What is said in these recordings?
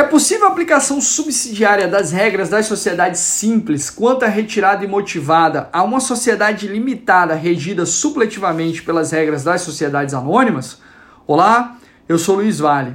É possível a aplicação subsidiária das regras das sociedades simples quanto à retirada imotivada a uma sociedade limitada regida supletivamente pelas regras das sociedades anônimas? Olá, eu sou Luiz Vale.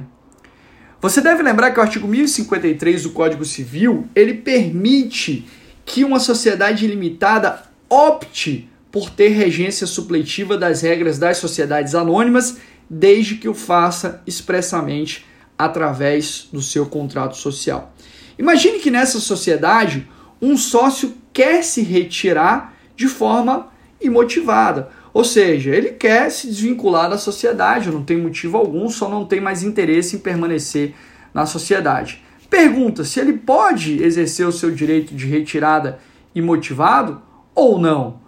Você deve lembrar que o artigo 1053 do Código Civil, ele permite que uma sociedade limitada opte por ter regência supletiva das regras das sociedades anônimas, desde que o faça expressamente através do seu contrato social. Imagine que nessa sociedade um sócio quer se retirar de forma imotivada, ou seja, ele quer se desvincular da sociedade, não tem motivo algum, só não tem mais interesse em permanecer na sociedade. Pergunta se ele pode exercer o seu direito de retirada imotivado ou não.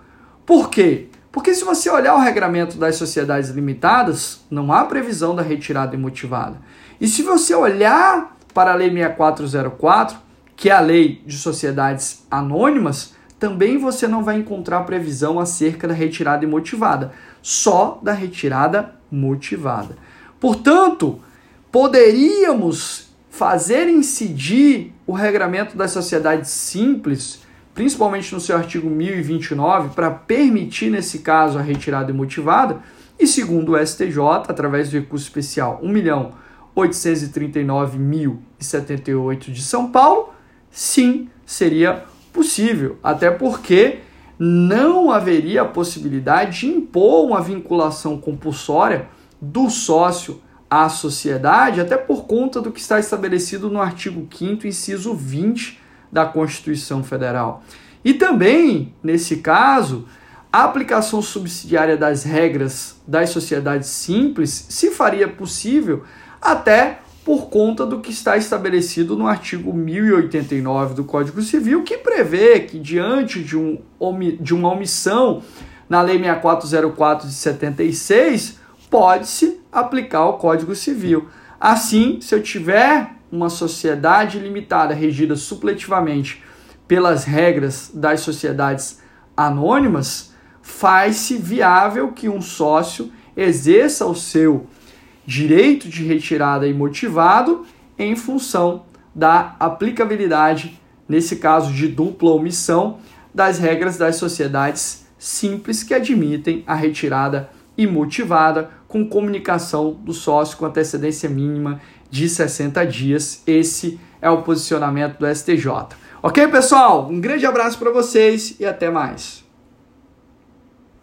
Por quê? Porque se você olhar o regramento das sociedades limitadas, não há previsão da retirada imotivada. E se você olhar para a Lei 6404, que é a lei de sociedades anônimas, também você não vai encontrar previsão acerca da retirada imotivada, só da retirada motivada. Portanto, poderíamos fazer incidir o regramento das sociedades simples, principalmente no seu artigo 1029, para permitir, nesse caso, a retirada imotivada, e segundo o STJ, através do recurso especial 1 milhão 839.078 de São Paulo, sim, seria possível, até porque não haveria a possibilidade de impor uma vinculação compulsória do sócio à sociedade, até por conta do que está estabelecido no artigo 5 inciso 20 da Constituição Federal. E também, nesse caso, a aplicação subsidiária das regras das sociedades simples se faria possível até por conta do que está estabelecido no artigo 1089 do Código Civil, que prevê que, diante de, um, de uma omissão na Lei 6404 de 76, pode-se aplicar o Código Civil. Assim, se eu tiver uma sociedade limitada regida supletivamente pelas regras das sociedades anônimas, faz-se viável que um sócio exerça o seu direito de retirada imotivado em função da aplicabilidade, nesse caso de dupla omissão, das regras das sociedades simples que admitem a retirada imotivada com comunicação do sócio com antecedência mínima de 60 dias. Esse é o posicionamento do STJ. Ok, pessoal? Um grande abraço para vocês e até mais.